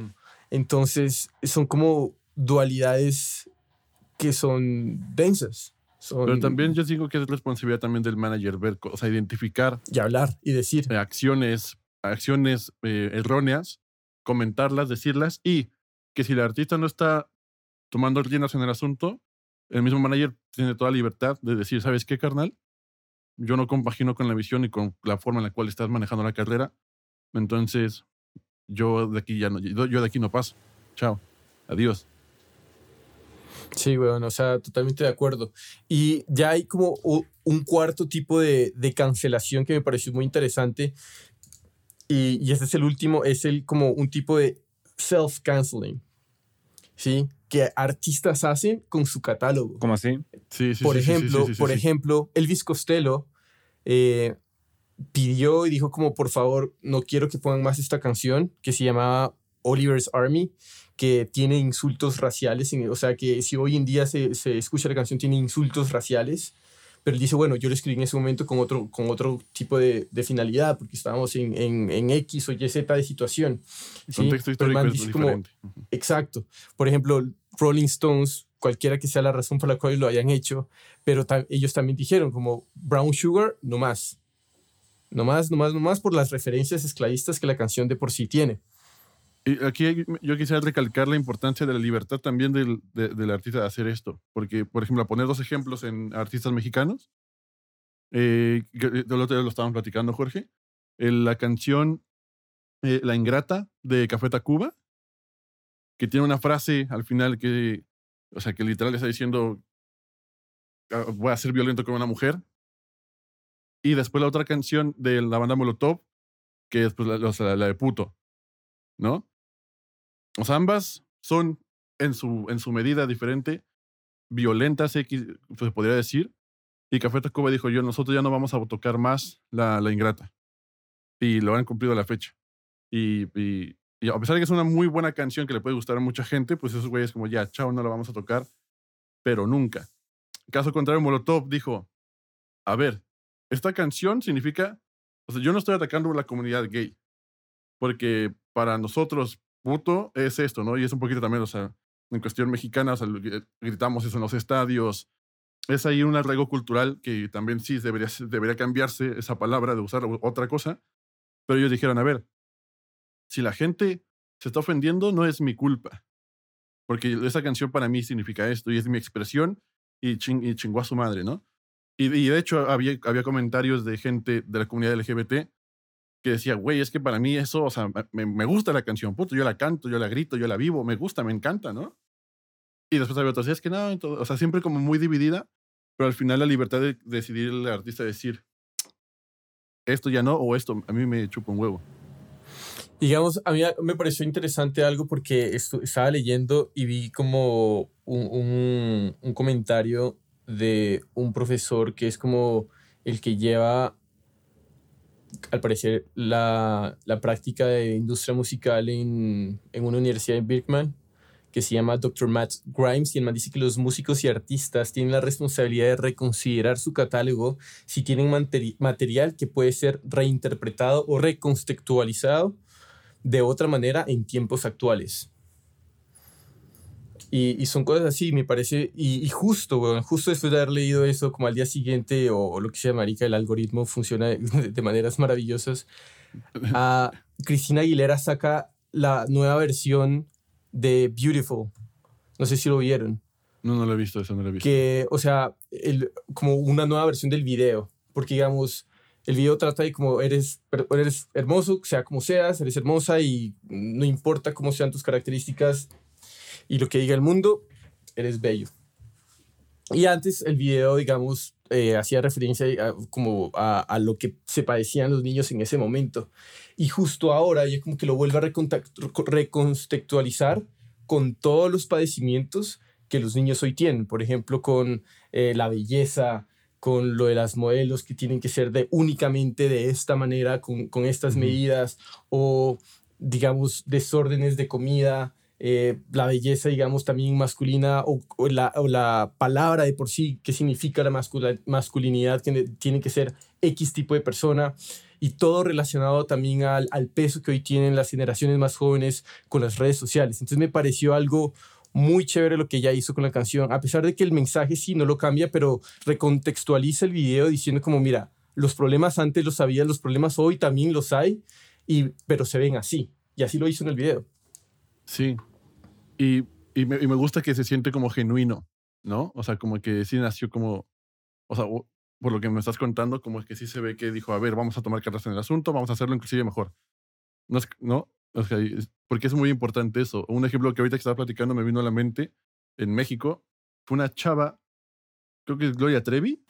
Entonces, son como dualidades que son densas. Son... Pero también yo digo que es responsabilidad también del manager ver, o sea, identificar. Y hablar y decir. Eh, acciones, acciones eh, erróneas, comentarlas, decirlas y que si el artista no está tomando riendas en el asunto, el mismo manager tiene toda libertad de decir, ¿sabes qué, carnal? Yo no compagino con la visión y con la forma en la cual estás manejando la carrera. Entonces, yo de aquí ya no, yo de aquí no paso. Chao. Adiós. Sí, bueno, o sea, totalmente de acuerdo. Y ya hay como un cuarto tipo de, de cancelación que me pareció muy interesante. Y, y, este es el último, es el como un tipo de self-canceling. ¿Sí? Que artistas hacen con su catálogo. ¿Cómo así? Sí, sí, por sí, ejemplo, sí, sí, por ejemplo, Elvis Costello eh, pidió y dijo como por favor no quiero que pongan más esta canción que se llamaba Oliver's Army que tiene insultos raciales o sea que si hoy en día se, se escucha la canción tiene insultos raciales pero él dice bueno yo lo escribí en ese momento con otro con otro tipo de, de finalidad porque estábamos en, en, en, X o Y Z de situación el contexto histórico es dice como, exacto. Por ejemplo Rolling Stones cualquiera que sea la razón por la cual lo hayan hecho pero ta ellos también dijeron como Brown Sugar no más Nomás, nomás, nomás por las referencias esclavistas que la canción de por sí tiene. Y aquí yo quisiera recalcar la importancia de la libertad también del, del artista de hacer esto. Porque, por ejemplo, a poner dos ejemplos en artistas mexicanos, eh, lo lo estábamos platicando, Jorge, la canción eh, La Ingrata de Café Tacuba, que tiene una frase al final que, o sea, que literal está diciendo, ah, voy a ser violento con una mujer. Y después la otra canción de la banda Molotov, que es pues, la, de puto, ¿no? O sea, ambas son en su, en su medida diferente, violentas, X, se podría decir. Y Café Tacuba dijo yo, nosotros ya no vamos a tocar más la, la ingrata. Y lo han cumplido a la fecha. Y, y, a pesar de que es una muy buena canción que le puede gustar a mucha gente, pues esos güeyes como ya, chao, no la vamos a tocar, pero nunca. Caso contrario, Molotov dijo, a ver, esta canción significa, o sea, yo no estoy atacando a la comunidad gay, porque para nosotros, puto es esto, ¿no? Y es un poquito también, o sea, en cuestión mexicana, o sea, gritamos eso en los estadios. Es ahí un arraigo cultural que también sí debería, debería cambiarse esa palabra de usar otra cosa. Pero ellos dijeron, a ver, si la gente se está ofendiendo, no es mi culpa. Porque esa canción para mí significa esto y es mi expresión y, y chingó a su madre, ¿no? Y, de hecho había, había comentarios de gente de la comunidad LGBT que decía, güey, es que para mí eso, o sea, me, me, gusta la canción, puto, yo la canto, yo la grito, yo la vivo, me gusta, me encanta, ¿no? Y después había otros, es que no, o sea, siempre como muy dividida, pero al final la libertad de decidir el artista decir, esto ya no, o esto a mí me chupa un huevo. Digamos, a mí me pareció interesante algo porque estaba leyendo y vi como un, un comentario de un profesor que es como el que lleva al parecer, la, la práctica de industria musical en, en una universidad en Birkman, que se llama Dr. Matt Grimes, y el man dice que los músicos y artistas tienen la responsabilidad de reconsiderar su catálogo si tienen material que puede ser reinterpretado o recontextualizado de otra manera en tiempos actuales. Y, son cosas así, me parece, y, justo, justo después de haber leído eso, como al día siguiente, o, lo que sea, marica, el algoritmo funciona de, maneras maravillosas. a Cristina Aguilera saca la nueva versión de Beautiful. No sé si lo vieron. No, no lo he visto, eso no lo he visto. Que, o sea, el, como una nueva versión del video, porque digamos, el video trata de como eres, eres hermoso, sea como seas, eres hermosa y no importa cómo sean tus características, y lo que diga el mundo, eres bello. Y antes el video, digamos, eh, hacía referencia a, como a, a, lo que se padecían los niños en ese momento. Y justo ahora ya como que lo vuelve a recontextualizar con todos los padecimientos que los niños hoy tienen. Por ejemplo, con eh, la belleza, con lo de las modelos que tienen que ser de únicamente de esta manera, con, con estas medidas, o digamos, desórdenes de comida, eh, la belleza, digamos, también masculina o, la, o, la, palabra de por sí, qué significa la masculinidad, que tiene que ser X tipo de persona y todo relacionado también al, al, peso que hoy tienen las generaciones más jóvenes con las redes sociales. Entonces me pareció algo muy chévere lo que ella hizo con la canción, a pesar de que el mensaje sí no lo cambia, pero recontextualiza el video diciendo como, mira, los problemas antes los sabías, los problemas hoy también los hay, y, pero se ven así. Y así lo hizo en el video. Sí. Y, y, me, y, me, gusta que se siente como genuino, ¿no? O sea, como que sí nació como, o sea, por lo que me estás contando, como es que sí se ve que dijo, a ver, vamos a tomar cartas en el asunto, vamos a hacerlo inclusive mejor. No, es, ¿no? O sea, porque es muy importante eso. Un ejemplo que ahorita que estaba platicando me vino a la mente en México, fue una chava, creo que es Gloria Trevi.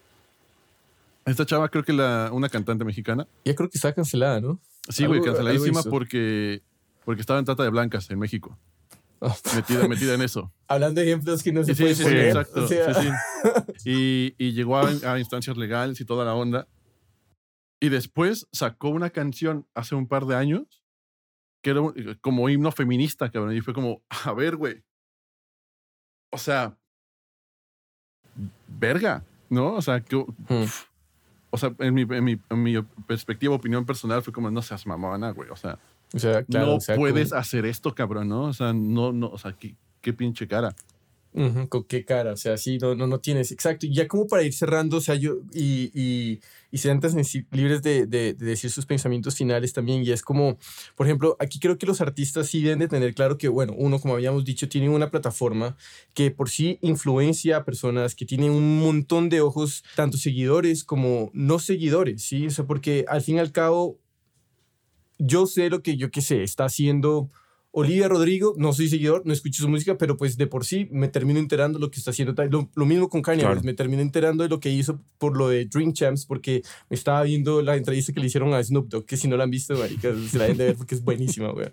Esta chava creo que la, una cantante mexicana. Ya creo que está cancelada, ¿no? Sí, güey, canceladísima porque porque estaba en trata de blancas en México. Metida, metida en eso. Hablando de ejemplos que no se sí, puede sí, Sí, exacto. Y, y, llegó a, instancias legales y toda la onda. Y después sacó una canción hace un par de años que era como himno feminista, cabrón. Y fue como, a ver, güey. O sea, verga, ¿no? O sea, que, hmm. o sea en, mi, en, mi, en mi perspectiva, opinión personal, fue como, no seas mamona, güey. O sea, o sea, claro, no puedes hacer esto, cabrón, ¿no? O sea, no, no, o sea, qué, qué pinche cara. ¿Con qué cara? O sea, sí, no, no, no tienes. Exacto. Y ya como para ir cerrando, o sea, yo. Y, y, y sean libres de, de, de decir sus pensamientos finales también. Y es como, por ejemplo, aquí creo que los artistas sí deben de tener claro que, bueno, uno, como habíamos dicho, tiene una plataforma que por sí influencia a personas, que tiene un montón de ojos, tanto seguidores como no seguidores, ¿sí? O sea, porque al fin y al cabo, yo sé lo que yo qué sé, está haciendo Olivia Rodrigo, no soy seguidor, no escucho su música, pero pues de por sí me termino enterando lo que está haciendo. Lo, lo mismo con Kanye Claro. Me termino enterando de lo que hizo por lo de Dream Champs, porque me estaba viendo la entrevista que le hicieron a Snoop Dogg, que si no la han visto, marica, se la deben de ver porque es buenísima, güey.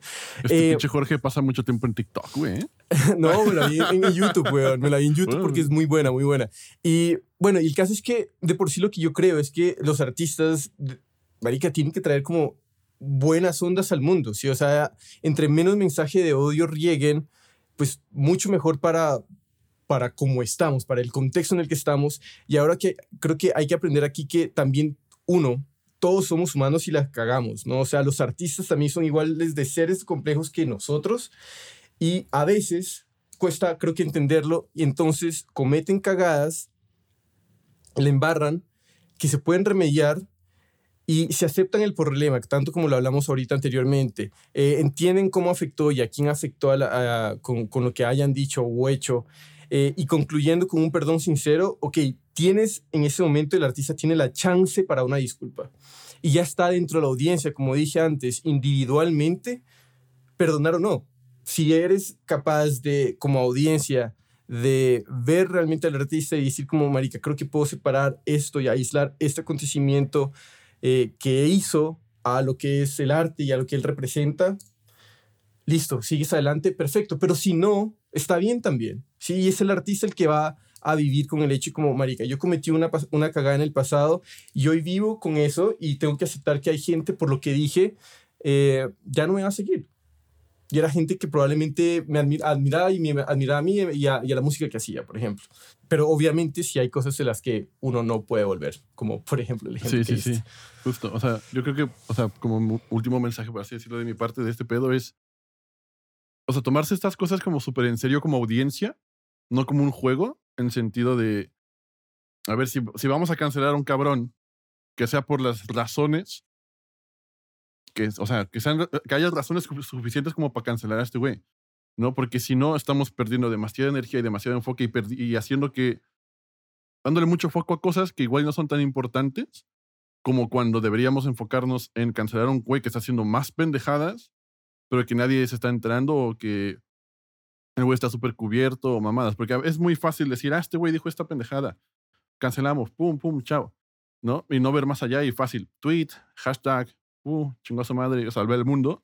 Este Eh, pinche Jorge pasa mucho tiempo en TikTok, güey. ¿eh? No, me la vi en, en YouTube, weón. Me la vi en YouTube porque es muy buena, muy buena. Y bueno, y el caso es que de por sí lo que yo creo es que los artistas, marica, tienen que traer como buenas ondas al mundo, ¿sí? O sea, entre menos mensaje de odio rieguen, pues mucho mejor para para cómo estamos, para el contexto en el que estamos. Y ahora que creo que hay que aprender aquí que también uno, todos somos humanos y las cagamos, ¿no? O sea, los artistas también son iguales de seres complejos que nosotros y a veces cuesta, creo que entenderlo, y entonces cometen cagadas, le embarran, que se pueden remediar y se aceptan el problema, tanto como lo hablamos ahorita anteriormente. Eh, entienden cómo afectó y a quién afectó a la- a- con, con lo que hayan dicho o hecho. eh, y concluyendo con un perdón sincero, ok, tienes en ese momento, el artista tiene la chance para una disculpa. Y ya está dentro de la audiencia, como dije antes, individualmente, perdonar o no. Si eres capaz de, como audiencia, de ver realmente al artista y decir como, marica, creo que puedo separar esto y aislar este acontecimiento eh, que hizo a lo que es el arte y a lo que él representa, listo, sigues adelante, perfecto. Pero si no, está bien también. Sí, es el artista el que va a vivir con el hecho como, marica, yo cometí una, una cagada en el pasado y hoy vivo con eso y tengo que aceptar que hay gente por lo que dije, eh, ya no me va a seguir. Y era gente que probablemente me admi- admiraba y me admiraba a mí y a, y a la música que hacía, por ejemplo. Pero obviamente sí hay cosas de las que uno no puede volver, como por ejemplo el ejemplo Sí, que sí, sí. Justo. O sea, yo creo que, o sea, como último mensaje, por así decirlo, de mi parte de este pedo es. O sea, tomarse estas cosas como súper en serio como audiencia, no como un juego, en sentido de. A ver, si, si vamos a cancelar a un cabrón, que sea por las razones. Que, o sea, que, sean, que haya razones su- suficientes como para cancelar a este güey. ¿No? Porque si no, estamos perdiendo demasiada energía y demasiado enfoque y, y haciendo que. dándole mucho foco a cosas que igual no son tan importantes como cuando deberíamos enfocarnos en cancelar a un güey que está haciendo más pendejadas, pero que nadie se está enterando o que el güey está súper cubierto o mamadas. Porque es muy fácil decir, ah, este güey dijo esta pendejada. Cancelamos, pum, pum, chao. ¿No? Y no ver más allá y fácil. Tweet, hashtag, uh, chingó a su madre, salvé el mundo.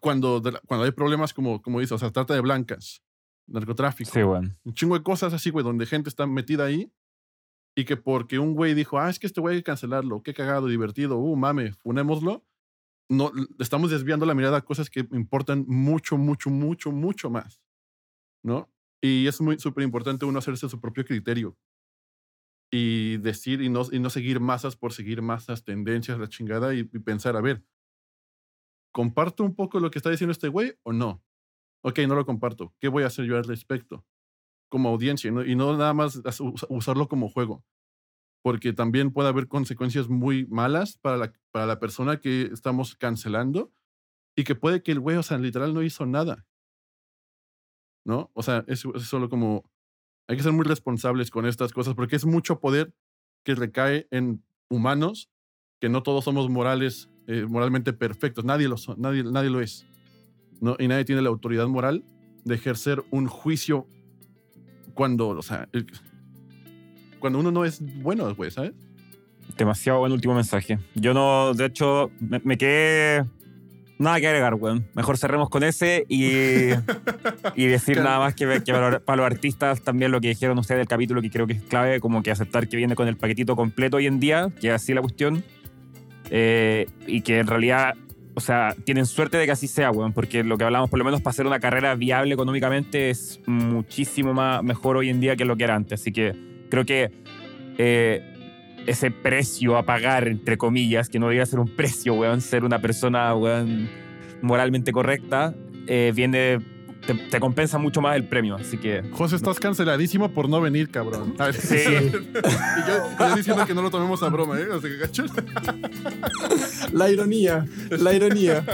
Cuando, la- cuando hay problemas como, como dice, o sea, trata de blancas, narcotráfico, Sí, weón. un chingo de cosas así, güey, donde gente está metida ahí y que porque un güey dijo, ah, es que este güey hay que cancelarlo, qué cagado, divertido, uh, mame, funémoslo, no, estamos desviando la mirada a cosas que importan mucho, mucho, mucho, mucho más, ¿no? Y es muy súper importante uno hacerse su propio criterio y decir y no, y no seguir masas por seguir masas, tendencias, la chingada y, pensar, a ver, ¿comparto un poco lo que está diciendo este güey o no? Ok, no lo comparto. ¿Qué voy a hacer yo al respecto? Como audiencia y no nada más usarlo como juego. Porque también puede haber consecuencias muy malas para la, para la persona que estamos cancelando y que puede que el güey, o sea, literal no hizo nada. ¿No? O sea, es solo como. Hay que ser muy responsables con estas cosas porque es mucho poder que recae en humanos que no todos somos morales, eh, moralmente perfectos. Nadie lo, son, nadie, nadie lo es. ¿no? Y nadie tiene la autoridad moral de ejercer un juicio cuando, o sea, cuando uno no es bueno, güey, ¿sabes? Demasiado buen último mensaje. Yo no, de hecho, me quedé. Nada que agregar, weón. Mejor cerremos con ese y, y decir Claro. nada más que, que para, para los artistas también lo que dijeron ustedes del capítulo, que creo que es clave, como que aceptar que viene con el paquetito completo hoy en día, que es así la cuestión. Eh, y que en realidad, o sea, tienen suerte de que así sea, weón, porque lo que hablamos, por lo menos para hacer una carrera viable económicamente, es muchísimo más, mejor hoy en día que lo que era antes. Así que creo que eh, ese precio a pagar, entre comillas, que no debería ser un precio, weón, ser una persona, weón, moralmente correcta, eh, viene te, te compensa mucho más el premio. Así que José, estás canceladísimo por no venir, cabrón. A ver. Sí. y yo, yo diciendo que no lo tomemos a broma, ¿eh? O sea, que cacho. La ironía, la ironía.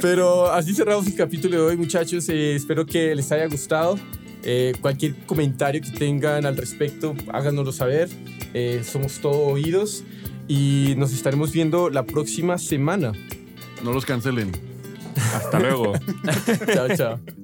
Pero así cerramos el capítulo de hoy, muchachos. Eh, espero que les haya gustado. Eh, cualquier comentario que tengan al respecto, háganoslo saber. Eh, somos todo oídos y nos estaremos viendo la próxima semana. No los cancelen. hasta luego. Chao, chao.